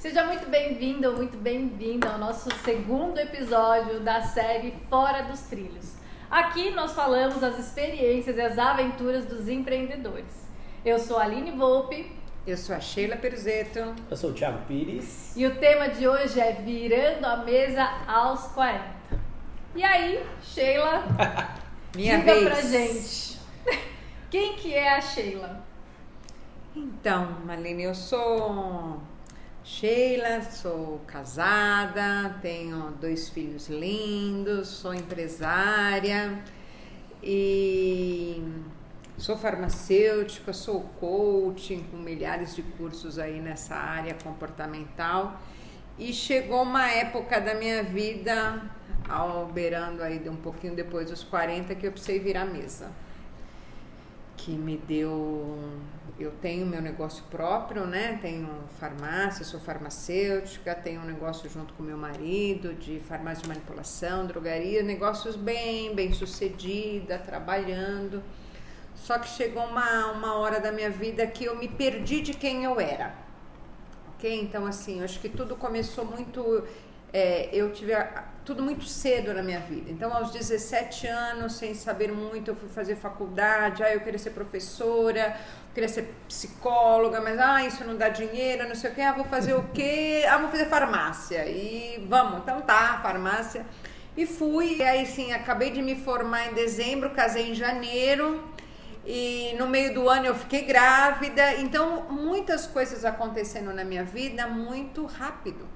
Seja muito bem-vindo ou muito bem-vinda ao nosso segundo episódio da série Fora dos Trilhos. Aqui nós falamos as experiências e as aventuras dos empreendedores. Eu sou a Aline Volpe. Eu sou a Sheila Peruzeto. Eu sou o Thiago Pires. E o tema de hoje é Virando a Mesa aos 40. E aí, Sheila, Minha diga vez. pra gente. Quem que é a Sheila? Então, Marlene, eu sou Sheila, sou casada, tenho dois filhos lindos, sou empresária e sou farmacêutica, sou coaching com milhares de cursos aí nessa área comportamental. E chegou uma época da minha vida, ao beirando aí de um pouquinho depois dos 40, que eu precisei virar mesa que me deu. Eu tenho meu negócio próprio, né? Tenho farmácia, sou farmacêutica, tenho um negócio junto com meu marido de farmácia de manipulação, drogaria, negócios bem, bem sucedida, trabalhando. Só que chegou uma, uma hora da minha vida que eu me perdi de quem eu era. Ok? Então, assim, eu acho que tudo começou muito. É, eu tive a- tudo muito cedo na minha vida. Então, aos 17 anos, sem saber muito, eu fui fazer faculdade. Ah, eu queria ser professora, queria ser psicóloga, mas ah, isso não dá dinheiro, não sei o quê. Ah, vou fazer o quê? Ah, vou fazer farmácia. E vamos, então tá, farmácia. E fui. E aí, sim, acabei de me formar em dezembro, casei em janeiro. E no meio do ano eu fiquei grávida. Então, muitas coisas acontecendo na minha vida muito rápido.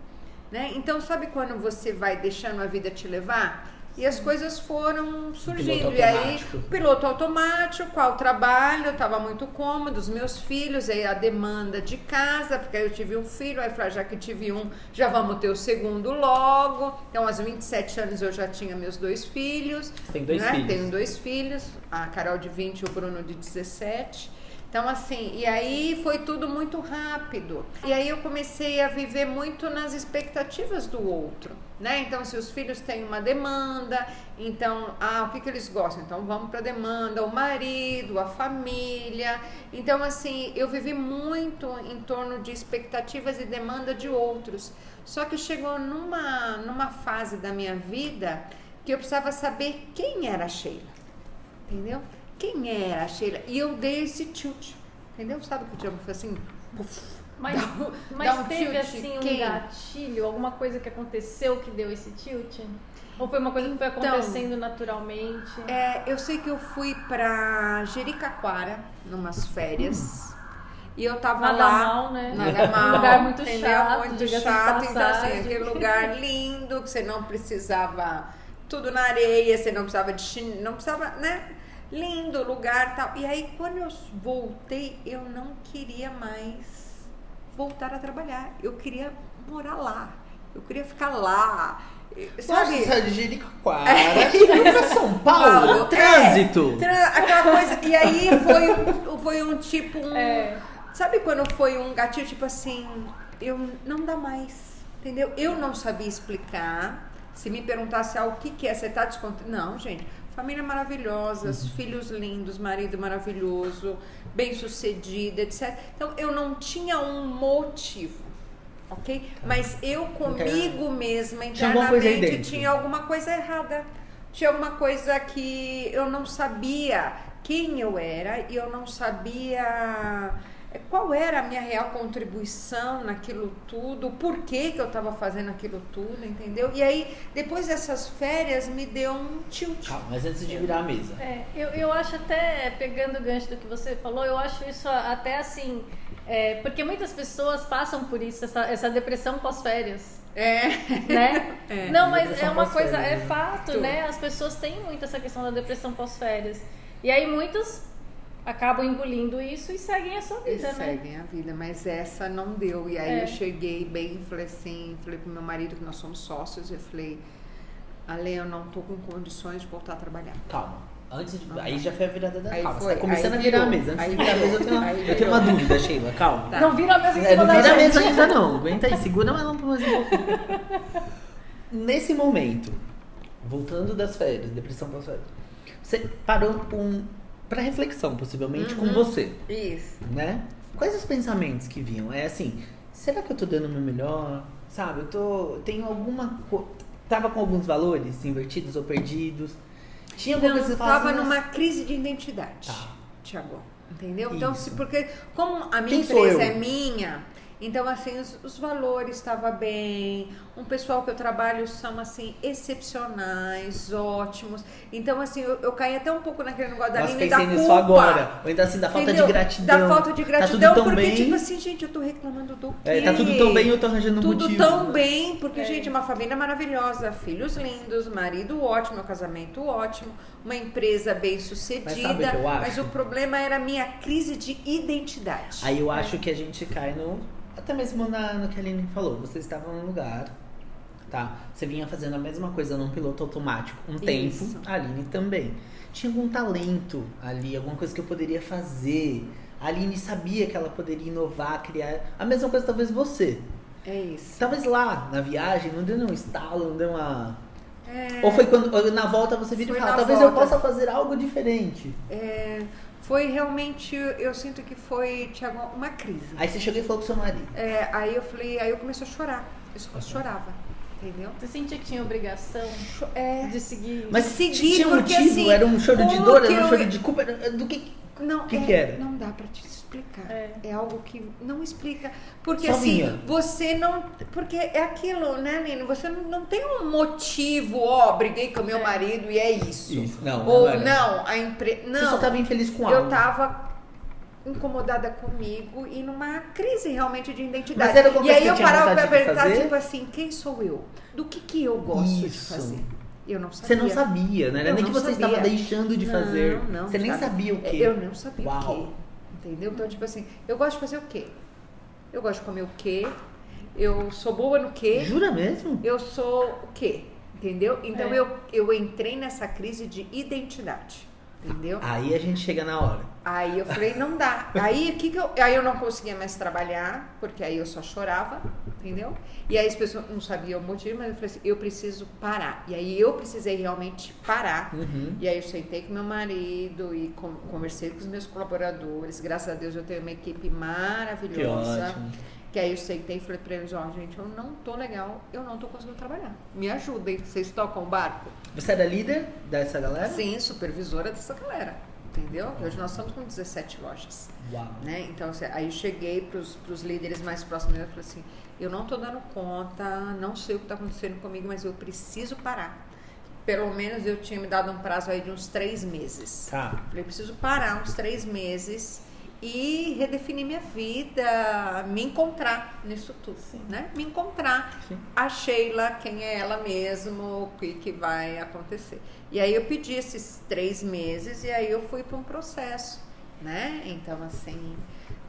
Né? Então, sabe quando você vai deixando a vida te levar? E as coisas foram surgindo. E aí, piloto automático, qual trabalho, eu estava muito cômodo, os meus filhos, aí a demanda de casa, porque aí eu tive um filho, aí eu falei, ah, já que tive um, já vamos ter o segundo logo. Então, aos 27 anos eu já tinha meus dois filhos. Tem dois né? filhos. Tenho dois filhos, a Carol de 20 e o Bruno de 17. Então, assim, e aí foi tudo muito rápido. E aí eu comecei a viver muito nas expectativas do outro, né? Então, se os filhos têm uma demanda, então, ah, o que, que eles gostam? Então, vamos para demanda, o marido, a família. Então, assim, eu vivi muito em torno de expectativas e demanda de outros. Só que chegou numa, numa fase da minha vida que eu precisava saber quem era a Sheila entendeu? Quem era a Sheila? E eu dei esse tilt, entendeu? Sabe o que o Tiago foi assim? Puf, Mas, dá mas dá um teve tilt. assim um Quem? gatilho, alguma coisa que aconteceu que deu esse tilt? Ou foi uma coisa que foi Então, acontecendo naturalmente? É, eu sei que eu fui pra Jericoacoara, numas férias. E eu tava Nada lá. mal, né? Nada mal. Um lugar muito entendeu? chato, Muito chato. Então, assim, aquele lugar lindo, que você não precisava tudo na areia, você não precisava de chin... não precisava, né? Lindo lugar tal. E aí, quando eu voltei, eu não queria mais voltar a trabalhar. Eu queria morar lá. Eu queria ficar lá. Sabe? você é de Jericoacoara e foi pra São Paulo? Paulo, Trânsito! É, tran- aquela coisa. E aí foi um, foi um tipo. Um, É. Sabe quando foi um gatilho, tipo assim, eu não dá mais. Entendeu? Eu não sabia explicar. Se me perguntasse ah, o que, que é, você tá descontente? Não, gente. Família maravilhosa, Uhum. filhos lindos, marido maravilhoso, bem sucedido, etc. Então eu não tinha um motivo. Ok? Mas eu comigo mesma, Tinha internamente, dentro. tinha alguma coisa errada. Tinha alguma coisa que eu não sabia quem eu era e eu não sabia qual era a minha real contribuição naquilo tudo, o porquê que eu estava fazendo aquilo tudo, entendeu? E aí, depois dessas férias, me deu um tilt. Calma, mas antes de virar a mesa. É, eu, eu acho até, pegando o gancho do que você falou, eu acho isso até assim. é, porque muitas pessoas passam por isso, essa, essa depressão pós-férias. É. Né? É, Não, mas é uma coisa, é né? fato, né? As pessoas têm muito essa questão da depressão pós-férias. E aí muitos acabam engolindo isso e seguem a sua E vida, né? seguem a vida, mas essa não deu. E aí É. eu cheguei bem, falei assim, falei pro meu marido que nós somos sócios, eu falei, Ale, eu não tô com condições de voltar a trabalhar. Calma. Antes de... Aí já foi a virada da Aí calma. foi, Você tá começando aí a virar a mesa. Antes aí de virar a mesa, eu tenho, uma, aí eu tenho uma dúvida, Sheila. Calma. Tá. Não vira a mesa em É, cima não vira a mesa ainda não. Aguenta aí, segura mais um pouquinho. Nesse momento, voltando das férias, depressão pós-férias, você parou um, para reflexão, possivelmente, com Uhum. você, Isso. né? Quais os pensamentos que vinham? É assim, será que eu tô dando o meu melhor? Sabe, eu tô. Tenho alguma. co- Tava com alguns valores invertidos ou perdidos. Tinha alguma Não, coisa que fala assim, numa crise de identidade, Tá. Tiago. Entendeu? Então, Isso. se, porque como a minha Quem empresa é minha, então assim, os, os valores estavam bem, um pessoal que eu trabalho são assim, excepcionais, ótimos. Então, assim, eu, eu caí até um pouco naquele negócio da Nossa, linha da culpa. nisso agora. Ou então assim, da falta Entendeu? de gratidão. Da falta de Tá gratidão, tudo tão porque, bem. tipo assim, gente, eu tô reclamando do quê? É, tá tudo tão bem, eu tô arranjando um Tudo motivo. tão bem, porque, É. gente, uma família maravilhosa, filhos lindos, marido ótimo, meu casamento ótimo, uma empresa bem sucedida. Mas? Mas o problema era a minha crise de identidade. Aí eu acho que a gente cai no. Até mesmo na, no que a Aline falou. Você estava num lugar, tá? Você vinha fazendo a mesma coisa num piloto automático um tempo. Isso. A Aline também. Tinha algum talento ali, alguma coisa que eu poderia fazer. A Aline sabia que ela poderia inovar, criar. A mesma coisa, talvez você. É isso. Talvez lá, na viagem, não deu um estalo, não deu uma. É, Ou foi quando na volta você vira e Foi fala, na talvez eu volta. possa fazer algo diferente. é, foi realmente, eu sinto que foi, Tiago, uma crise. Aí você chegou e falou com seu marido. É, aí eu falei, aí eu comecei a chorar. Eu só chorava, entendeu? Você sentia que tinha obrigação É, de seguir? Mas Seguir, tinha um porque, motivo? assim, era um choro de dor? Era um eu- choro de culpa? Do que. Não, Que é, que era? não dá pra te explicar. É. É. algo que não explica. Porque Só assim, você não. Porque é aquilo, né, Nino? Você não, não tem um motivo, ó, briguei com meu É. marido e é isso. Isso, não, Ou não não, a empresa. Você só Não, estava infeliz com algo. eu tava incomodada comigo e numa crise realmente de identidade. Mas era alguma e aí eu você parava de perguntar, tipo assim, quem sou eu? Do que que eu gosto Isso. de fazer? Eu não Você sabia. não sabia, não era Eu nem que você sabia. estava deixando de Não, fazer. não, você nem sabe? sabia o quê. Eu não sabia Uau. o quê. Entendeu? Então, tipo assim, eu gosto de fazer o quê? Eu gosto de comer o quê? Eu sou boa no quê? Jura mesmo? Eu sou o quê? Entendeu? Então É. eu, eu entrei nessa crise de identidade. Entendeu? Aí a gente chega na hora. Aí eu falei, não dá. Aí que que eu, aí eu não conseguia mais trabalhar, porque aí eu só chorava, entendeu? E aí as pessoas não sabiam o motivo, mas eu falei assim, eu preciso parar. E aí eu precisei realmente parar. Uhum. E aí eu sentei com meu marido e con- conversei com os meus colaboradores. Graças a Deus eu tenho uma equipe Que maravilhosa. ótimo. Que aí eu sentei e falei pra eles, ó, gente, eu não tô legal, eu não tô conseguindo trabalhar. Me ajudem, vocês tocam o barco? Você era líder dessa galera? Sim, supervisora dessa galera. Entendeu? Hoje nós estamos com 17 lojas. Uau. Né? Então, assim, aí eu cheguei para os líderes mais próximos e falei assim: eu não estou dando conta, não sei o que está acontecendo comigo, mas eu preciso parar. Pelo menos eu tinha me dado um prazo aí de uns três meses. Tá. Falei, preciso parar uns três meses e redefinir minha vida, me encontrar nisso tudo, né? Me encontrar. Sim. A Sheila, quem é ela mesmo, o que, que vai acontecer. E aí eu pedi esses três meses e aí eu fui para um processo, né? Então, assim,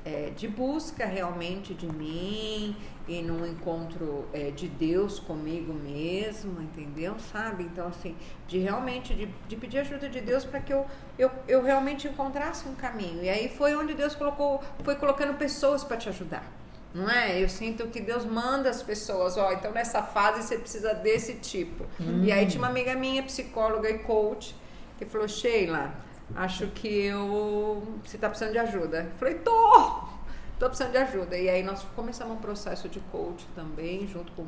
é, de busca realmente de mim e num encontro é, de Deus comigo mesmo, entendeu? Sabe? Então, assim, de realmente de, de pedir ajuda de Deus para que eu, eu, eu realmente encontrasse um caminho. E aí foi onde Deus colocou, foi colocando pessoas para te ajudar. Não é? Eu sinto que Deus manda as pessoas, ó, então nessa fase você precisa desse tipo. E aí tinha uma amiga minha, psicóloga e coach, que falou, Sheila, acho que eu. Você tá precisando de ajuda. Falei, tô! Tô precisando de ajuda. E aí nós começamos um processo de coach também, junto com,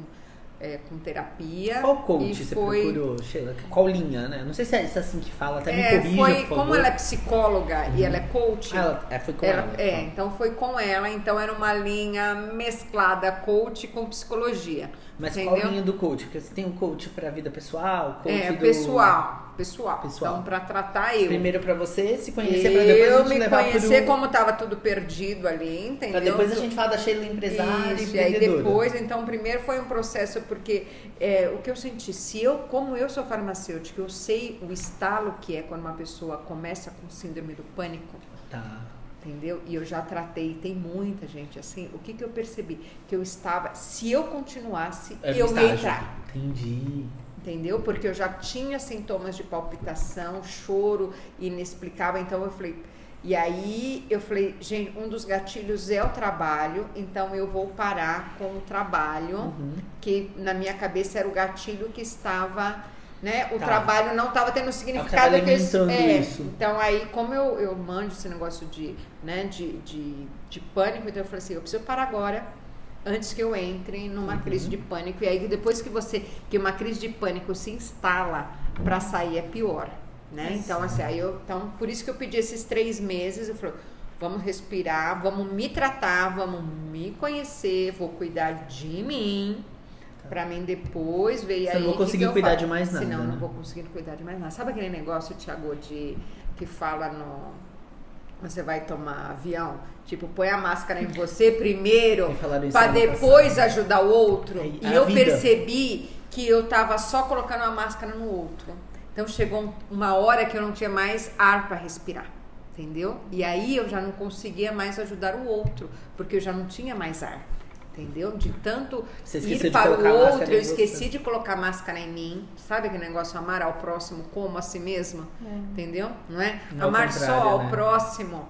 é, com terapia. Qual coach você foi, procurou, Sheila? Qual linha, né? Não sei se é assim que fala, até é, me corrija, foi, por favor. como ela é psicóloga e ela é coach, Ah, ela, é, foi com Era- ela. é, tá. então foi com ela, então era uma linha mesclada coach com psicologia. Mas entendeu? qual linha do coach? Porque você tem um coach pra vida pessoal, coach É, do... pessoal, pessoal. Pessoal. Então, para tratar eu. Primeiro pra você se conhecer, pra depois a eu gente me levar conhecer pro... como tava tudo perdido ali, entendeu? Pra depois a gente falar da Sheila empresária e Isso, e aí depois, então, primeiro foi um processo, porque é, o que eu senti, se eu, como eu sou farmacêutica, eu sei o estalo que é quando uma pessoa começa com síndrome do pânico, Tá. Entendeu? E eu já tratei, tem muita gente assim. O que, que eu percebi? Que eu estava, se eu continuasse, É eu ia entrar. Entendi. Entendeu? Porque eu já tinha sintomas de palpitação, choro inexplicável. Então eu falei. E aí eu falei, gente, um dos gatilhos é o trabalho, então eu vou parar com o trabalho, Uhum. que na minha cabeça era o gatilho que estava, né? O Tá. trabalho não estava tendo significado que alimentando é, isso. Então aí, como eu, eu manjo esse negócio de, né, de, de, de pânico, então eu falei assim, eu preciso parar agora antes que eu entre numa Uhum. crise de pânico. E aí depois que você que uma crise de pânico se instala para sair é pior, né? Então assim, aí eu, então por isso que eu pedi esses três meses. Eu falei, vamos respirar, vamos me tratar, vamos me conhecer, vou cuidar de mim. Pra mim depois ver Você aí. não que conseguir cuidar faço. de mais nada, Senão né? não vou conseguir cuidar de mais nada. Sabe aquele negócio, Tiago, de que fala no você vai tomar avião, tipo, põe a máscara em você primeiro, para depois ajudar o outro. É, e a eu vida. percebi que eu tava só colocando a máscara no outro. Então chegou um- uma hora que eu não tinha mais ar para respirar, entendeu? E aí eu já não conseguia mais ajudar o outro, porque eu já não tinha mais ar. Entendeu? De tanto ir para o outro, eu esqueci de colocar máscara em mim. Sabe aquele negócio amar ao próximo como a si mesmo? Entendeu? Não é? Ao Amar só ao né? próximo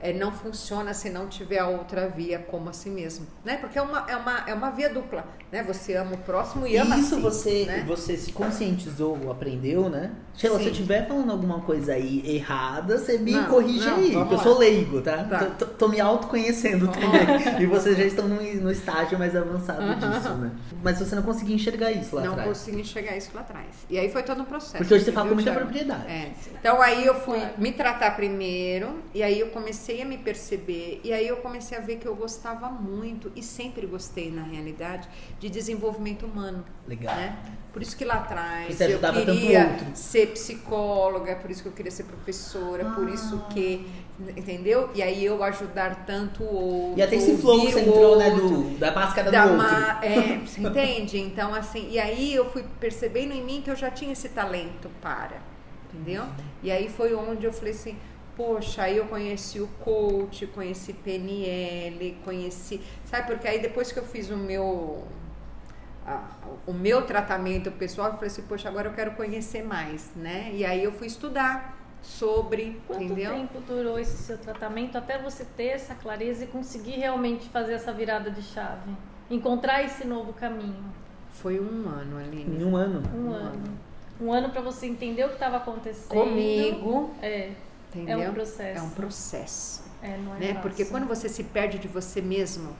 é, não funciona se não tiver a outra via como a si mesmo. Né? Porque é uma, é, uma, é uma via dupla. Né? Você ama o próximo e ama Isso si, você, né? você se conscientizou, aprendeu, né? Sheila, se eu Sim. estiver falando alguma coisa aí errada, você me Não, corrige não, aí, eu lá. sou leigo, tá? Tá. Tô, tô- tô me autoconhecendo também. e vocês já estão no, no estágio mais avançado Aham. disso, né? Mas você não conseguia enxergar isso lá não atrás. consegui enxergar isso lá atrás. E aí foi todo um processo. Porque hoje você fala com muita propriedade. É. Então aí eu fui Claro. me tratar primeiro, e aí eu comecei a me perceber, e aí eu comecei a ver que eu gostava muito, e sempre gostei na realidade, de desenvolvimento humano. Legal. Né? Por isso que lá atrás eu queria ser psicóloga, por isso que eu queria ser professora, por Ah. isso que, entendeu? E aí eu ajudar tanto o outro. E até esse flow que você entrou, né, outro, do, da máscara da do outro. ma- é, você entende? Então, assim, e aí eu fui percebendo em mim que eu já tinha esse talento para, entendeu? E aí foi onde eu falei assim, poxa, aí eu conheci o coach, conheci PNL, conheci, sabe? Porque aí depois que eu fiz o meu a- o meu tratamento pessoal, eu falei assim, poxa, agora eu quero conhecer mais, né? E aí eu fui estudar sobre, Quanto entendeu? tempo durou esse seu tratamento até você ter essa clareza e conseguir realmente fazer essa virada de chave? Encontrar esse novo caminho? Foi um ano, Aline. Em um ano. Um, Um ano. Um ano para você entender o que estava acontecendo. Comigo, É, entendeu? é um processo. É um processo. É, não é né? fácil. Porque quando você se perde de você mesmo,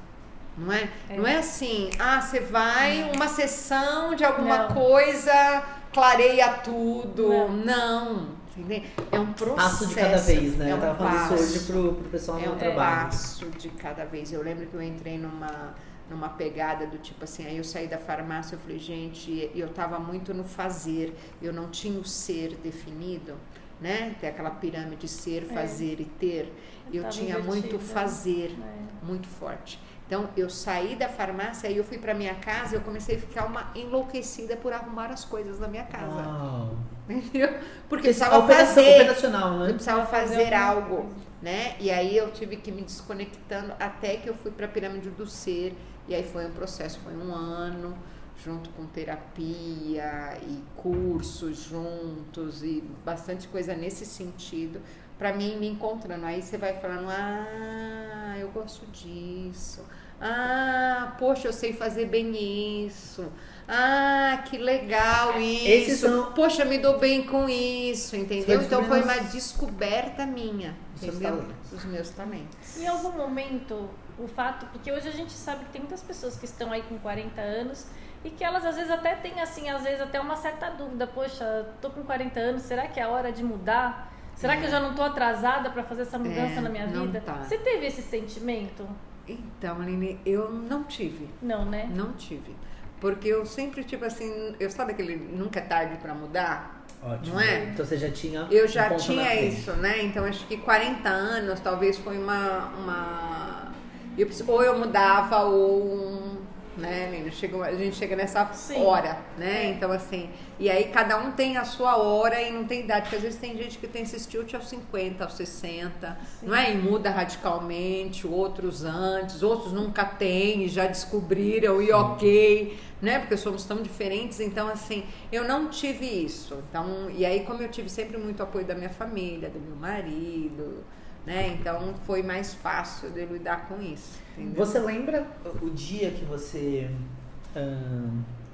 não é? É. Não é assim, ah, você vai uma sessão de alguma Não. coisa, clareia tudo. Não. Não, entendeu? É um processo. Passo de cada vez, né? É eu um tava falando passo. isso hoje pro, pro pessoal É no um trabalho. passo de cada vez. Eu lembro que eu entrei numa, numa pegada do tipo assim, aí eu saí da farmácia, eu falei, gente, eu tava muito no fazer, eu não tinha o ser definido, né? Tem aquela pirâmide ser, É. fazer e ter. Eu Tava tinha muito fazer, É. muito forte. Então eu saí da farmácia e eu fui para minha casa, eu comecei a ficar uma enlouquecida por arrumar as coisas na minha casa. Uau. Entendeu? Porque eu Porque precisava operação, fazer operacional, eu né? precisava Fazer algo, coisa. né? E aí eu tive que me desconectando até que eu fui para a pirâmide do ser. E aí foi um processo, foi um ano, junto com terapia e cursos juntos e bastante coisa nesse sentido, para mim me encontrando. Aí você vai falando, ah, eu gosto disso. Ah, poxa, eu sei fazer bem isso. Ah, que legal isso. São- Poxa, me dou bem com isso, entendeu? Então foi uma descoberta minha, entendeu? Os meus talentos. Em algum momento, o fato, porque hoje a gente sabe que tem muitas pessoas que estão aí com 40 anos e que elas às vezes até têm assim, às vezes até uma certa dúvida, poxa, tô com 40 anos, será que é a hora de mudar? Será que eu já não tô atrasada para fazer essa mudança É, na minha vida? tá. Você teve esse sentimento? Então, Aline, eu não tive. Não, né? Não tive. Porque eu sempre, tipo assim, eu sabe aquele nunca é tarde para mudar? Ótimo. Não é? Então você já tinha. Eu um já ponto na tinha isso, né? Então acho que 40 anos talvez foi uma. uma... eu preciso- ou eu mudava ou. Né, Lina? Chega, a gente chega nessa Sim. hora, né? Então, assim. E aí cada um tem a sua hora e não tem idade. Porque às vezes tem gente que tem esse tilt aos 50, aos 60, Sim. não é? E muda radicalmente, outros antes, outros nunca têm e já descobriram e ok, né? Porque somos tão diferentes, então assim, eu não tive isso. Então, e aí como eu tive sempre muito apoio da minha família, do meu marido, né? Então foi mais fácil de lidar com isso. Entendeu? Você lembra o dia que você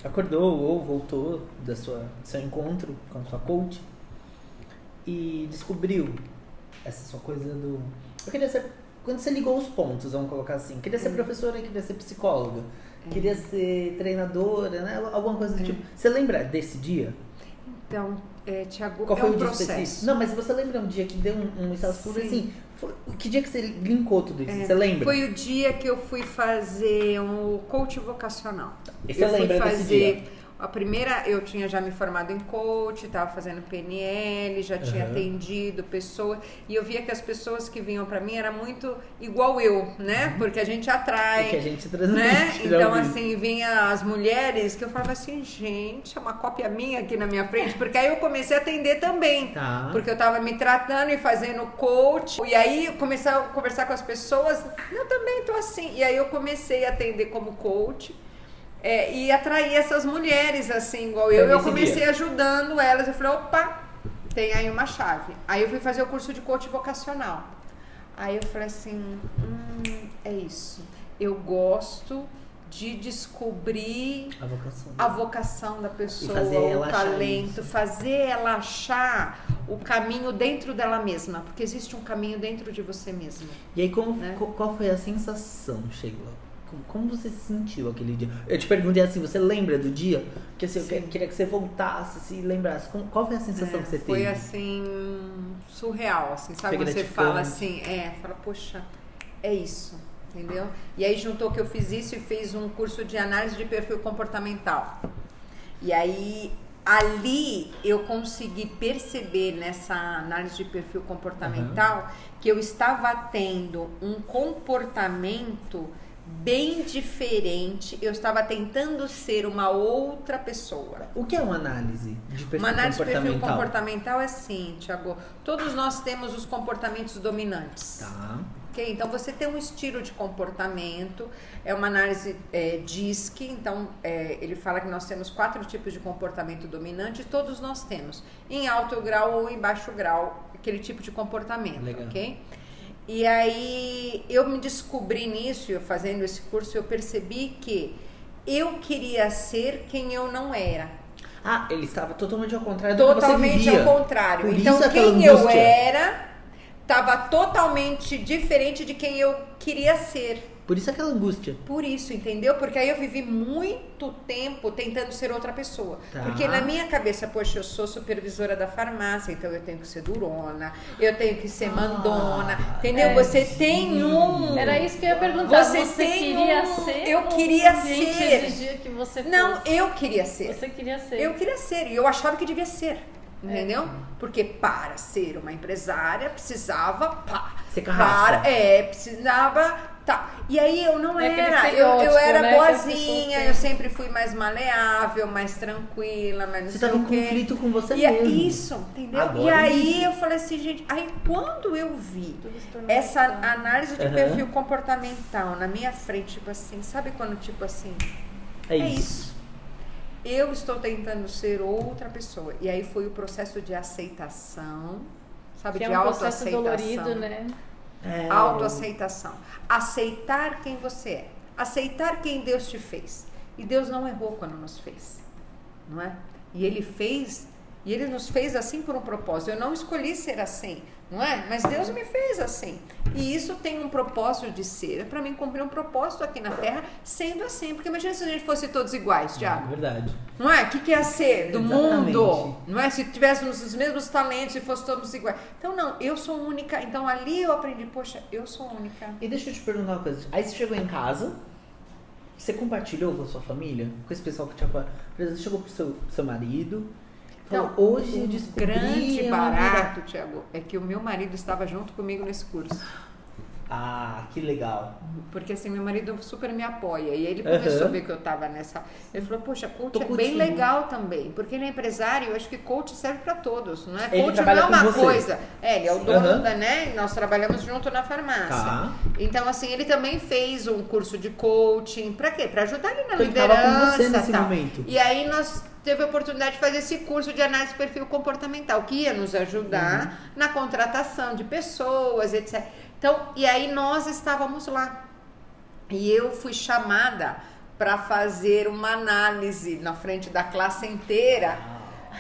acordou ou voltou da sua, do seu encontro com a sua coach e descobriu essa sua coisa do. Eu queria ser quando você ligou os pontos, vamos colocar assim, queria ser professora, queria ser psicóloga, queria ser treinadora, né? Alguma coisa do É. tipo. Você lembra desse dia? Então, é, Tiago, Qual é foi um o dia processo. específico? Não, mas você lembra um dia que deu um, um Sim. assim? foi- que dia que você linkou tudo isso? É, você lembra? Foi o dia que eu fui fazer um coach vocacional. E você eu fui lembra desse fazer dia? A primeira, eu tinha já me formado em coach, estava fazendo PNL, já tinha atendido pessoas e eu via que as pessoas que vinham para mim era muito igual eu, né? Porque a gente atrai O que a gente transmite. né? Então, assim, vinha as mulheres que eu falava assim, gente, é uma cópia minha aqui na minha frente, porque aí eu comecei a atender também. Tá. Porque eu tava me tratando e fazendo coach. E aí eu comecei a conversar com as pessoas. Eu também tô assim. E aí eu comecei a atender como coach. É, e atrair essas mulheres, assim, igual eu. Eu comecei dia. ajudando elas. Eu falei, opa, tem aí uma chave. Aí eu fui fazer o curso de coach vocacional. Aí eu falei assim, hum, é isso. Eu gosto de descobrir A vocação. a vocação da pessoa, fazer o talento, fazer ela achar o caminho dentro dela mesma, porque existe um caminho dentro de você mesma. E aí, como, né? qual foi a sensação, Sheila? Como, você se sentiu aquele dia? Eu te perguntei assim, você lembra do dia? Porque assim, eu Sim. que- queria que você voltasse, se lembrasse. Qual foi a sensação É, que você foi teve? assim surreal, assim, sabe? Foi Quando você fala assim, é, fala, poxa, é isso, entendeu? E aí juntou que eu fiz isso e fiz um curso de análise de perfil comportamental. E aí ali eu consegui perceber nessa análise de perfil comportamental que eu estava tendo um comportamento bem diferente, eu estava tentando ser uma outra pessoa. O que é uma análise de perfil Uma análise de perfil comportamental? é assim, Tiago. Todos nós temos os comportamentos dominantes. Tá. Ok? Então você tem um estilo de comportamento, é uma análise é, DISC, então é, ele fala que nós temos quatro tipos de comportamento dominante, todos nós temos, em alto grau ou em baixo grau, aquele tipo de comportamento, Legal. ok? E aí eu me descobri nisso, eu fazendo esse curso, eu percebi que eu queria ser quem eu não era. Ah, ele estava totalmente ao contrário do que você Totalmente ao contrário. Por então, quem eu angústia. era estava totalmente diferente de quem eu queria ser. Por isso aquela angústia. Por isso, entendeu? Porque aí eu vivi muito tempo tentando ser outra pessoa. Tá. Porque na minha cabeça, poxa, eu sou supervisora da farmácia, então eu tenho que ser durona, eu tenho que ser mandona, Ah, entendeu? é, Você tem um. Era isso que eu ia perguntar. Você Você, tem queria um- ser? eu queria ser. exigia que você fosse? Não, eu queria ser. Você queria ser. Eu queria ser, e eu achava que devia ser. É. Entendeu? Porque para ser uma empresária precisava pá, Ser carrasca. para, é, precisava tá. E aí eu não É era, eu, eu era né, boazinha, eu sempre fui mais maleável, mais tranquila, mais não Você sei estava em o quê. conflito com você E é mesmo. isso, entendeu? Agora e aí entendi. eu falei assim, gente, aí quando eu vi essa análise de Aham. perfil comportamental na minha frente, tipo assim, sabe quando tipo assim, É é isso. isso. Eu estou tentando ser outra pessoa. E aí foi o processo de aceitação, sabe? Que é de um processo autoaceitação. dolorido, né? É, Autoaceitação. Aceitar quem você é. Aceitar quem Deus te fez. E Deus não errou quando nos fez. Não é? E Ele fez, e Ele nos fez assim por um propósito. Eu não escolhi ser assim, não é? Mas Deus me fez assim. E isso tem um propósito de ser. É para mim cumprir um propósito aqui na Terra, sendo assim. Porque imagina se a gente fosse todos iguais, É Tiago. verdade. Não é? O que, que ia ser do Exatamente. mundo? Não é? Se tivéssemos os mesmos talentos e fosse todos iguais. Então, não, eu sou única. Então, ali eu aprendi, poxa, eu sou única. E deixa eu te perguntar uma coisa. Aí você chegou em casa, você compartilhou com a sua família? Com esse pessoal que exemplo, você chegou pro seu, pro seu marido. Falou, Então, hoje eu o descobri grande barato, Tiago, é que o meu marido estava junto comigo nesse curso. Ah, que legal. Porque assim, meu marido super me apoia. E ele começou a ver que eu estava nessa. Ele falou, poxa, coach Tô é bem legal também. Porque ele é empresário, eu acho que coach serve para todos, não é? Ele coach não é uma coisa. É, ele é o dono Aham. da, né? Nós trabalhamos junto na farmácia. Tá. Então, assim, ele também fez um curso de coaching. Pra quê? Pra ajudar ele na Então, ele liderança. você nesse tal. momento. E aí nós teve a oportunidade de fazer esse curso de análise de perfil comportamental, que ia nos ajudar Uhum. na contratação de pessoas, etc. Então, e aí nós estávamos lá. E eu fui chamada para fazer uma análise na frente da classe inteira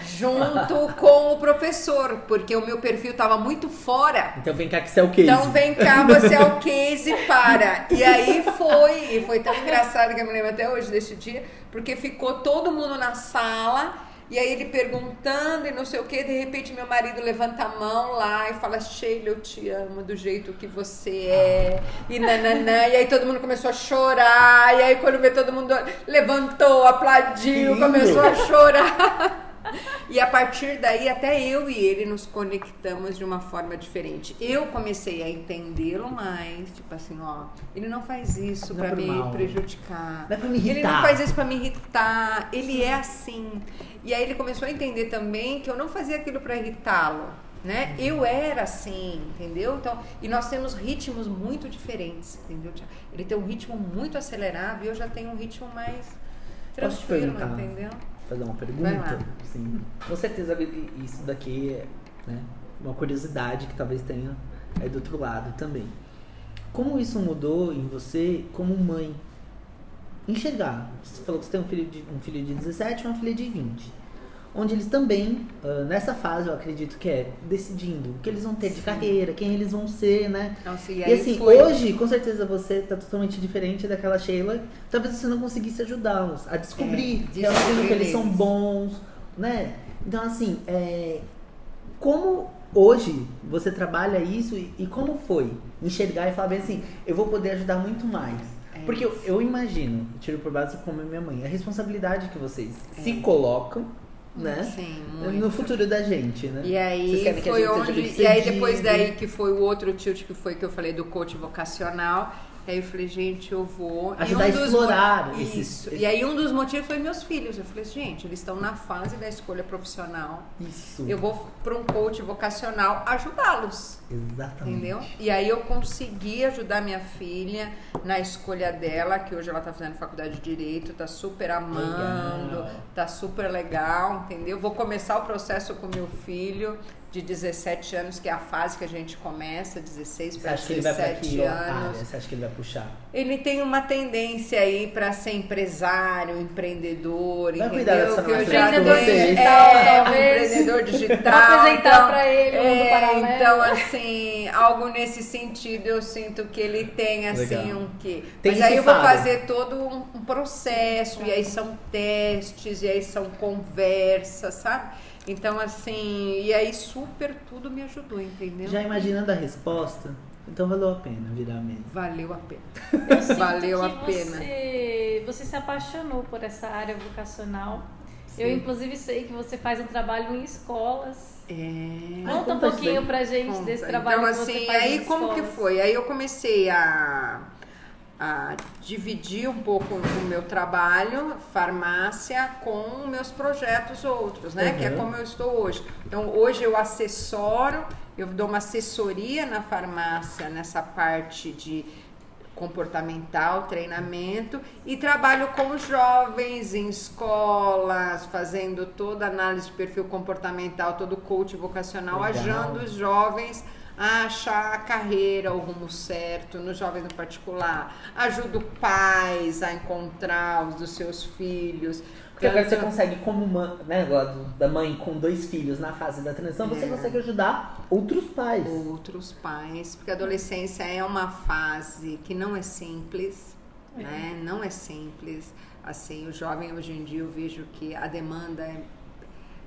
junto com o professor, porque o meu perfil estava muito fora. Então vem cá que você é o case. Então vem cá, você é o case para. E aí foi, e foi tão engraçado que eu me lembro até hoje desse dia, porque ficou todo mundo na sala. E aí ele perguntando e não sei o que, de repente meu marido levanta a mão lá e fala, Sheila, eu te amo do jeito que você é. E nananã. E aí todo mundo começou a chorar. E aí quando vê todo mundo levantou, aplaudiu, começou a chorar. E a partir daí, até eu e ele nos conectamos de uma forma diferente. Eu comecei a entendê-lo mais, tipo assim, ó, ele não faz isso é para me mal. prejudicar. Não é pra me Ele irritar. não faz isso para me irritar. Ele é assim. E aí ele começou a entender também que eu não fazia aquilo para irritá-lo. Né? Eu era assim, entendeu? Então, e nós temos ritmos muito diferentes, entendeu? Ele tem um ritmo muito acelerado e eu já tenho um ritmo mais tranquilo, entendeu? Fazer uma pergunta? Sim. Com certeza isso daqui é né, uma curiosidade que talvez tenha aí do outro lado também. Como isso mudou em você como mãe? Enxergar. Você falou que você tem um filho de, um filho de 17 e uma filha de 20. Onde eles também, ah, nessa fase, eu acredito que é decidindo o que eles vão ter de Sim. carreira, quem eles vão ser, né? Nossa, e E, assim, foi- hoje, com certeza você tá totalmente diferente daquela Sheila. Talvez você não conseguisse ajudá-los a descobrir É, descobrir que eles são bons, né? Então, assim, é, como hoje você trabalha isso e, e como foi enxergar e falar bem assim, eu vou poder ajudar muito mais? É. Porque eu, eu imagino, tiro por base como minha mãe, a responsabilidade que vocês É. se colocam, né? Sim, No muito. futuro da gente, né? E aí foi onde. E aí depois daí que foi o outro tilt que foi que eu falei do coach vocacional. Aí eu falei, gente, eu vou. E Ajudar a dos explorar mo- esses- Isso. esses- E aí um dos motivos foi meus filhos. Eu falei, gente, eles estão na fase da escolha profissional. Isso. Eu vou para um coach vocacional ajudá-los. Exatamente. Entendeu? E aí eu consegui ajudar minha filha na escolha dela, que hoje ela tá fazendo faculdade de Direito, tá super amando, Legal. tá super legal, entendeu? Vou começar o processo com meu filho de 17 anos, que é a fase que a gente começa, 16 Você para acha que ele vai pra 17 que área? anos. Você acha que ele vai puxar? Ele tem uma tendência aí para ser empresário, empreendedor, Vai entendeu? cuidar dessa que eu nossa já Empreendedor tenho- digital, é, talvez. empreendedor digital. Vou apresentar então, pra ele é. Então, assim, algo nesse sentido eu sinto que ele tem, assim, Legal. um quê. Tem Mas aí eu vou fazer todo um, um processo, e aí são testes, e aí são conversas, sabe? Então, assim, e aí super tudo me ajudou, entendeu? Já imaginando a resposta? Então valeu a pena virar mesmo. Valeu a pena. Eu sinto Valeu que a pena. Você, você se apaixonou por essa área vocacional. Eu, Sim. inclusive, sei que você faz um trabalho em escolas. É. Conta um pouquinho pra gente Conta. desse trabalho então, que você assim, faz aí em como que escolas. foi? Aí eu comecei a, a dividir um pouco o meu trabalho, farmácia, com meus projetos outros, né? Que é Uhum. como eu estou hoje. Então, hoje eu assessoro, eu dou uma assessoria na farmácia nessa parte de comportamental, treinamento e trabalho com jovens em escolas, fazendo toda análise de perfil comportamental, todo coach vocacional, Legal. ajudando os jovens a achar a carreira, o rumo certo, nos jovens no particular. Ajudo pais a encontrar os dos seus filhos. Porque agora você consegue, como mãe, né, da mãe com dois filhos na fase da transição, você É. consegue ajudar outros pais. outros pais, porque a adolescência é uma fase que não é simples, É. né? Não é simples. Assim, o jovem hoje em dia eu vejo que a demanda é,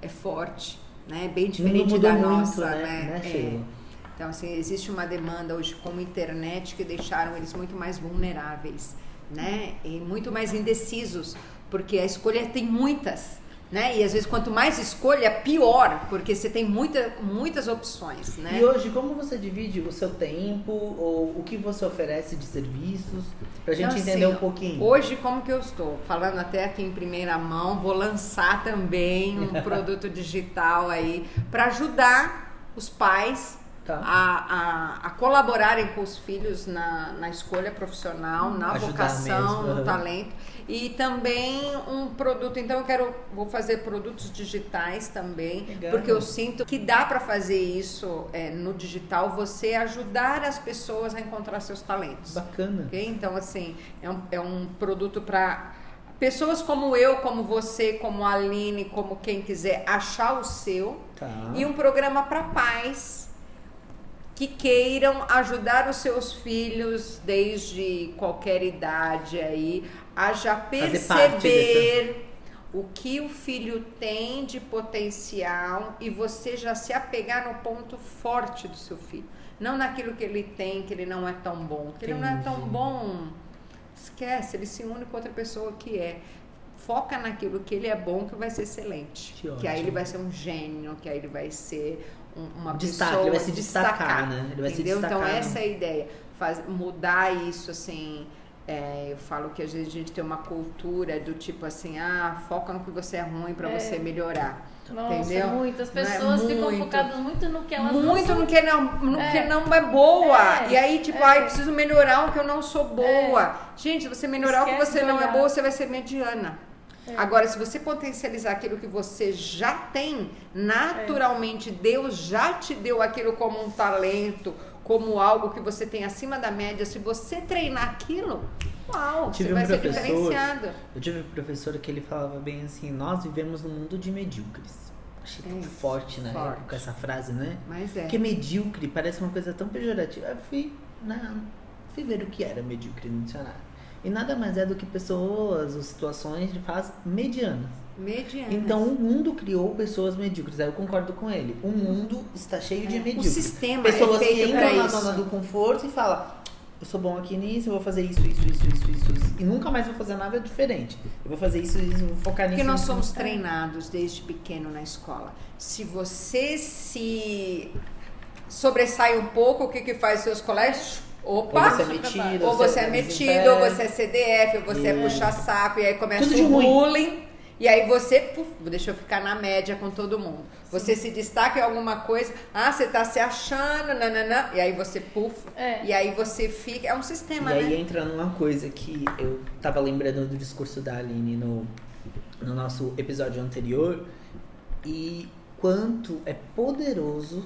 é forte, né? Bem O mundo diferente da muito, nossa, né, né? né, É. Então, assim, existe uma demanda hoje como internet que deixaram eles muito mais vulneráveis, né? E muito mais indecisos, porque a escolha tem muitas, né? E às vezes quanto mais escolha, pior, porque você tem muita, muitas opções, né? E hoje, como você divide o seu tempo ou o que você oferece de serviços? Pra gente Então, entender assim, um pouquinho. Hoje, como que eu estou? Falando até aqui em primeira mão, vou lançar também um produto digital aí para ajudar os pais Tá. a, a, a colaborarem com os filhos na, na escolha profissional, na Ajudar vocação, mesmo, no talento. E também um produto, então eu quero, vou fazer produtos digitais também, Legal. porque eu sinto que dá para fazer isso é, no digital, você ajudar as pessoas a encontrar seus talentos. Bacana. Ok? Então, assim, é um, é um produto para pessoas como eu, como você, como a Aline, como quem quiser achar o seu. Tá. E um programa para pais que queiram ajudar os seus filhos desde qualquer idade aí a já perceber o que o filho tem de potencial e você já se apegar no ponto forte do seu filho. Não naquilo que ele tem, que ele não é tão bom. Que ele não é tão bom, esquece, ele se une com outra pessoa que é. Foca naquilo que ele é bom, que vai ser excelente. Que Que, aí ele vai ser um gênio, que aí ele vai ser uma Destaque, pessoa. ele vai se destacar, né? Ele vai se entendeu? destacar Então, essa é a ideia. Faz, mudar isso, assim. é, eu falo que às vezes a gente tem uma cultura do tipo assim, ah, foca no que você é ruim pra É. você melhorar. Nossa, entendeu? muitas Não é pessoas ficam muito. focadas muito no que elas não Muito são. no que não, no É. que não é boa. É, E aí, tipo, é. ai, preciso melhorar o que eu não sou boa. Gente, se você melhorar o que Esquece você não é boa, você vai ser mediana. É. Agora, se você potencializar aquilo que você já tem, naturalmente Deus já te deu aquilo como um talento, como algo que você tem acima da média. Se você treinar aquilo, uau, Tive você um vai ser diferenciado. Eu tive um professor que ele falava bem assim, nós vivemos num mundo de medíocres. Achei tão É, forte na forte. época essa frase, né? Mas é. Porque medíocre parece uma coisa tão pejorativa. Eu fui, na, fui ver o que era medíocre no dicionário. E nada mais é do que pessoas ou situações de fase medianas. Mediana. Então o mundo criou pessoas medíocres. Aí eu concordo com ele. O mundo está cheio de É, o medíocres. sistema Pessoas é que entram na zona do conforto e falam, eu sou bom aqui nisso, eu vou fazer isso, isso, isso, isso, isso, isso. E nunca mais vou fazer nada diferente. Eu vou fazer isso, isso, vou focar nisso. Porque nós somos treinados desde pequeno na escola. Se você se sobressai um pouco, o que que faz seus colégios? Opa! Ou você é metido, Ou você é dá metido, ou você é CDF, ou você é Isso. puxar saco, e aí começa Tudo o ruim. bullying. E aí você, puf, deixa eu ficar na média com todo mundo. Você se destaca em alguma coisa, ah, você tá se achando, nananã, e aí você, puf, É. e aí você fica. É um sistema, E aí né? entra numa coisa que eu tava lembrando do discurso da Aline no, no nosso episódio anterior e quanto é poderoso,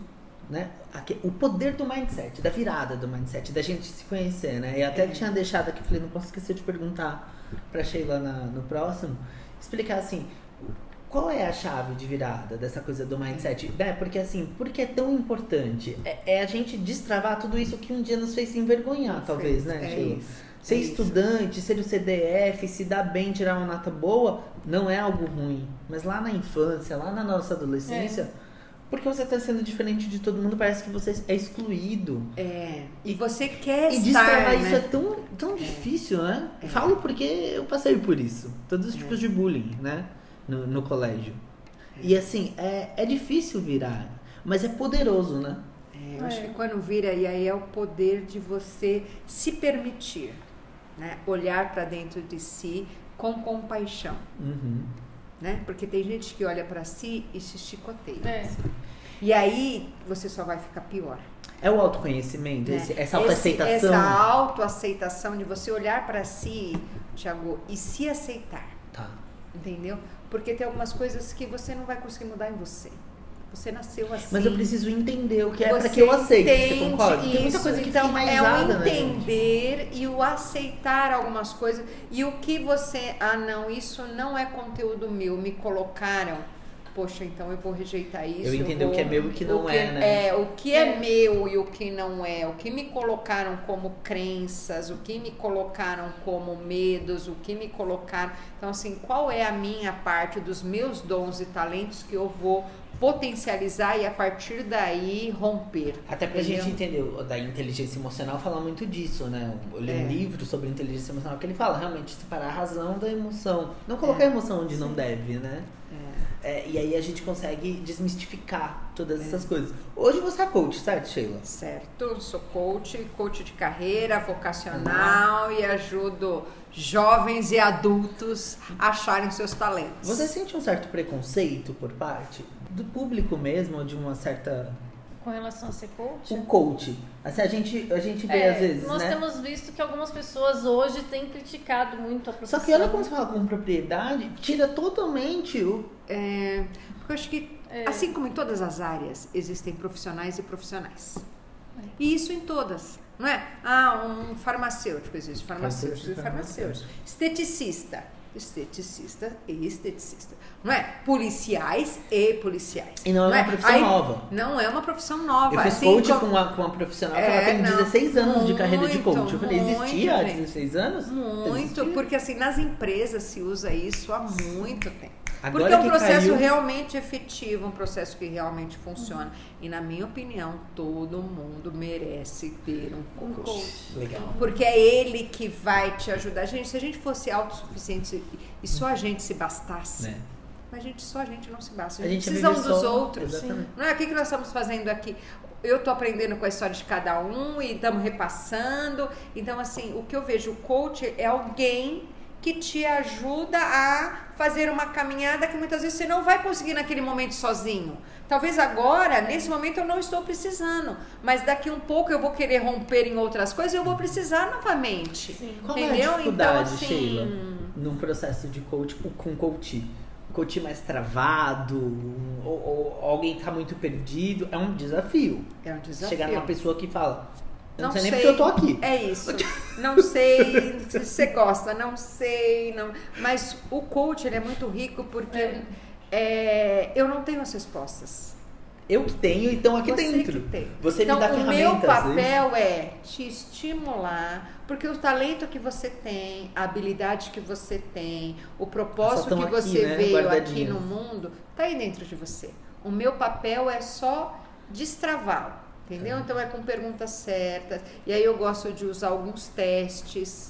né? O poder do mindset, da virada do mindset, da gente se conhecer, né? E até É. tinha deixado aqui, falei, não posso esquecer de perguntar pra Sheila na- no próximo, explicar assim, qual é a chave de virada dessa coisa do mindset? Né? Porque assim, por que é tão importante? É, é a gente destravar tudo isso que um dia nos fez se envergonhar, talvez, né, É Sheila? isso. Ser é isso. estudante, ser o CDF, se dar bem, tirar uma nota boa, não é algo ruim. Mas lá na infância, lá na nossa adolescência, porque você tá sendo diferente de todo mundo, parece que você é excluído. É. E você quer E estar, destravar né? isso é tão, tão difícil, né? Falo porque eu passei por isso. Todos os tipos de bullying, né? No, no colégio. E assim, é, é difícil virar, mas é poderoso, né? É, eu acho É. que quando vira, e aí é o poder de você se permitir, né? Olhar para dentro de si com compaixão, Uhum. Né? Porque tem gente que olha para si e se chicoteia. É. E aí você só vai ficar pior. É o autoconhecimento, né? esse- essa autoaceitação. Esse- Essa autoaceitação de você olhar para si, Thiago, e se aceitar, Tá. entendeu? Porque tem algumas coisas que você não vai conseguir mudar em você. Você nasceu assim. Mas eu preciso entender o que é Você que eu aceite, você concorda? Tem muita isso, coisa que então fica é enraizada, o né, entender e o aceitar algumas coisas e o que você, ah não, isso não é conteúdo meu, me colocaram. Poxa, então eu vou rejeitar isso. Eu entender o vou- que é meu e o que não que- é, né? É, o que é, É. meu e o que não é, o que me colocaram como crenças, o que me colocaram como medos, o que me colocaram. Então, assim, qual é a minha parte dos meus dons e talentos que eu vou potencializar e a partir daí romper. Até pra entendeu? gente entender da inteligência emocional, fala muito disso, né? Eu li um É. livro sobre inteligência emocional que ele fala realmente separar a razão da emoção. Não colocar É. a emoção onde não deve, né? É, e aí a gente consegue desmistificar todas É. essas coisas. Hoje você é coach, certo, Sheila? Certo, sou coach, coach de carreira, vocacional e ajudo jovens e adultos a acharem seus talentos. Você sente um certo preconceito por parte do público mesmo, ou de uma certa. Com relação a ser coach? O coach. Assim, a gente, a gente vê É, às vezes, nós né? temos visto que algumas pessoas hoje têm criticado muito a Só profissão. que olha como você fala com propriedade, tira totalmente o. É, porque eu acho que, É. assim como em todas as áreas, existem profissionais e profissionais. E isso em todas, não é? Ah, um farmacêutico existe, farmacêutico e Farmacêutico e farmacêutico. Esteticista. Esteticista e esteticista. Não é? Policiais e policiais. E não é uma profissão nova. Não é uma profissão nova. Eu fiz assim, coach como- com uma, com uma profissional que É, ela tem não. 16 anos de carreira de Muito, coach. Eu falei, muito, existia há gente. 16 anos? Muito, Existia. porque assim, nas empresas se usa isso há muito tempo. Agora porque é um processo caiu- realmente efetivo, um processo que realmente funciona. E na minha opinião, todo mundo merece ter um Um coach. coach. Legal. Porque é ele que vai te ajudar. Gente, se a gente fosse autossuficiente e só a gente se bastasse, Né? mas a gente só a gente não se basta. A A gente, gente precisa um dos só- outros. Exatamente. Não é? O que, que nós estamos fazendo aqui? Eu tô aprendendo com a história de cada um e estamos repassando. Então, assim, o que eu vejo, o coach é alguém que te ajuda a fazer uma caminhada que muitas vezes você não vai conseguir naquele momento sozinho. Talvez agora, nesse momento, eu não estou precisando, mas daqui um pouco eu vou querer romper em outras coisas e eu vou precisar novamente. Sim. Qual é a Entendeu? dificuldade, Então, assim, Sheila, num processo de coach com coach? Coach mais travado, ou, ou alguém que tá muito perdido, é um desafio. É um desafio. Chegar numa pessoa que fala, eu não, Não sei nem sei. porque eu tô aqui. É isso. Não sei se você gosta, não sei. Não... Mas o coach ele é muito rico porque É. é, eu não tenho as respostas. Eu que tenho, então aqui Você dentro. tem. Você então, me dá o ferramentas. meu né? papel é te estimular, porque o talento que você tem, a habilidade que você tem, o propósito que aqui, você né, veio aqui no mundo, tá aí dentro de você. O meu papel é só destravá-lo, entendeu? Então é com perguntas certas. E aí eu gosto de usar alguns testes.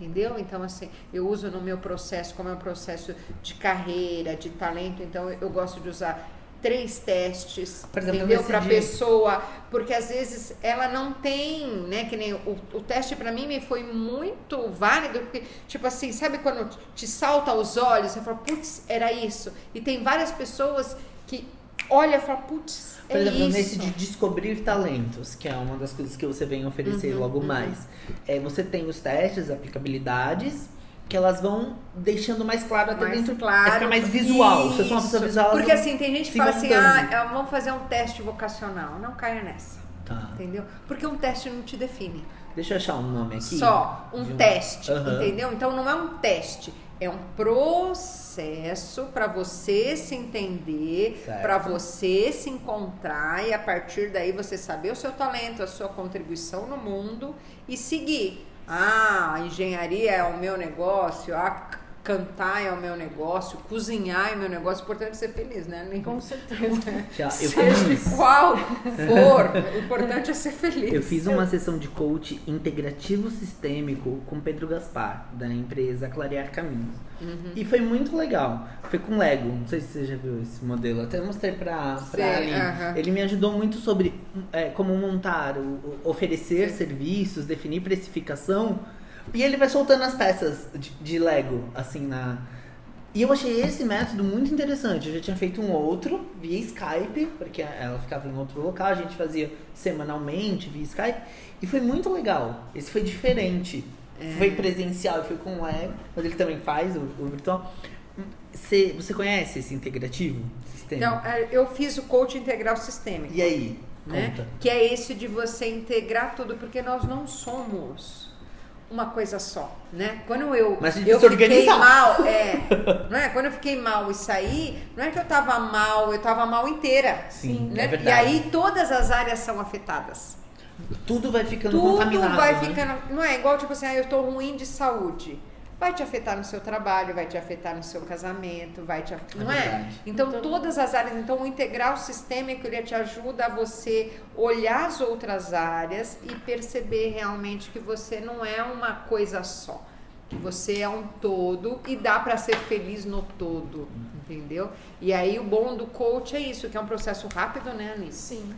Entendeu? Então, assim, eu uso no meu processo, como é um processo de carreira, de talento, então eu gosto de usar três testes, exemplo, entendeu? Para dia- pessoa, porque às vezes ela não tem, né? Que nem o, o teste para mim me foi muito válido, porque, tipo assim, sabe quando te salta aos olhos, você fala, putz, era isso. E tem várias pessoas que olham e falam, putz, é Por exemplo, isso. nesse de descobrir talentos, que é uma das coisas que você vem oferecer Uhum, logo uhum. mais. É, você tem os testes, aplicabilidades, que elas vão deixando mais claro até mais dentro. claro. Fica mais visual. Se eu sou uma pessoa Isso. visual. Porque assim, tem gente que fala assim, ah, vamos fazer um teste vocacional. Não caia nessa, Tá. entendeu? Porque um teste não te define. Deixa eu achar um nome aqui. Só um de teste, Aham. entendeu? Então não é um teste, é um processo para você se entender, para você se encontrar e a partir daí você saber o seu talento, a sua contribuição no mundo e seguir. Ah, engenharia é o meu negócio, ah, cantar é o meu negócio, cozinhar é o meu negócio, importante é ser feliz, né? Nem Com certeza. Já, Seja fiz, qual for, o importante é ser feliz. eu fiz uma sessão de coach integrativo sistêmico com Pedro Gaspar, da empresa Clarear Caminhos. Uhum. E foi muito legal. Foi com Lego. Não sei se você já viu esse modelo. Até mostrei pra, pra Sei, Aline. Ele me ajudou muito sobre é, como montar, o, o- oferecer serviços, definir precificação. E ele vai soltando as peças de, de Lego, assim, na. E eu achei esse método muito interessante. Eu já tinha feito um outro via Skype, porque ela ficava em outro local, a gente fazia semanalmente via Skype. E foi muito legal. Esse foi diferente. É. Foi presencial e foi com o Lego, mas ele também faz o, o virtual. Você, você conhece esse integrativo? Sistema? Então, é, eu fiz o coach integral sistêmico. e aí? né? Conta. Que é esse de você integrar tudo, porque nós não somos uma coisa só, né? Quando eu Mas eu fiquei mal, é, não é? Quando eu fiquei mal e saí, não é que eu tava mal, eu tava mal inteira. Sim, né? é e verdade. aí todas as áreas são afetadas. Tudo vai ficando Tudo contaminado. vai né? ficando, não é igual tipo assim, ah, eu tô ruim de saúde. Vai te afetar no seu trabalho, vai te afetar no seu casamento, vai te, af- É não é? Então, Então- todas as áreas. Então, o integral sistêmico ele te ajuda a você olhar as outras áreas e perceber realmente que você não é uma coisa só. Que você é um todo e dá para ser feliz no todo, entendeu? E aí, o bom do coach é isso, que é um processo rápido, né, Anice? Sim.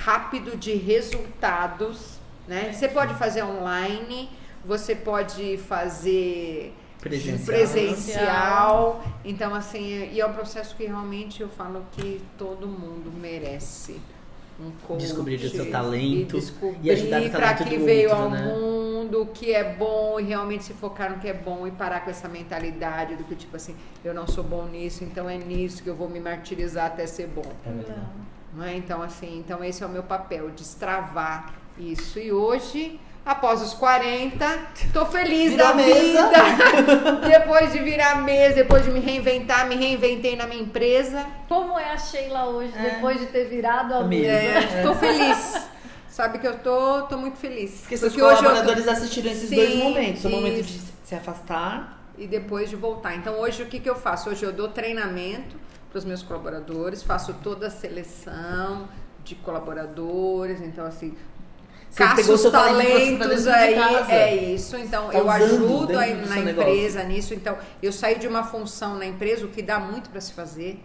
rápido de resultados, né? Você pode fazer online, você pode fazer Presencial. presencial. Então, assim, e é um processo que realmente eu falo que todo mundo merece. Um coach Descobrir o seu e talento descobrir e ajudar o talento que do veio outro, ao né? mundo, o que é bom e realmente se focar no que é bom e parar com essa mentalidade do que tipo assim, eu não sou bom nisso, então é nisso que eu vou me martirizar até ser bom. É verdade. Não é? Então, assim, então esse é o meu papel, destravar isso. E hoje, após os 40, tô feliz da mesa. vida. depois de virar mesa, depois de me reinventar, me reinventei na minha empresa. Como é a Sheila hoje, É. depois de ter virado a mesa? É, tô feliz. Sabe que eu tô, tô muito feliz. Porque seus hoje eu tô- colaboradores assistiram esses Sim, dois momentos. O momento de se afastar. e depois de voltar. Então hoje o que, que eu faço? Hoje eu dou treinamento para os meus colaboradores, faço toda a seleção de colaboradores, então assim, Você caço pegou os seu talento trouxe pra talentos aí, casa. é isso. Então Tá eu ajudo aí na empresa nisso. Então eu saí de uma função na empresa, o que dá muito para se fazer.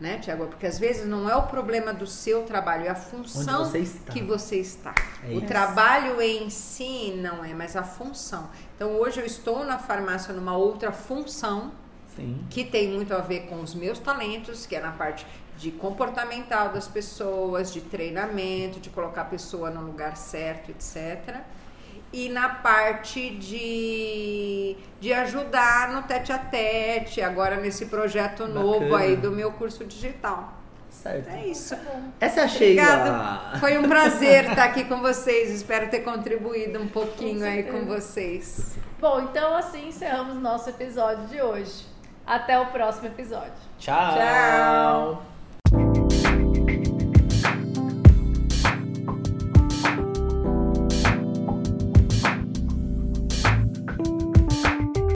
Né, Tiago? Porque às vezes não é o problema do seu trabalho, é a função você que você está. É o trabalho em si não é, mas a função. Então hoje eu estou na farmácia numa outra função Sim. que tem muito a ver com os meus talentos, que é na parte de comportamental das pessoas, de treinamento, de colocar a pessoa no lugar certo, etc. E na parte de, de ajudar no tete a tete, agora nesse projeto novo Bacana. aí do meu curso digital. Certo. É isso. Essa é a Sheila. Obrigada. Foi um prazer estar aqui com vocês. Espero ter contribuído um pouquinho Com aí com vocês. Bom, então assim encerramos nosso episódio de hoje. Até o próximo episódio. Tchau. Tchau. Thank you.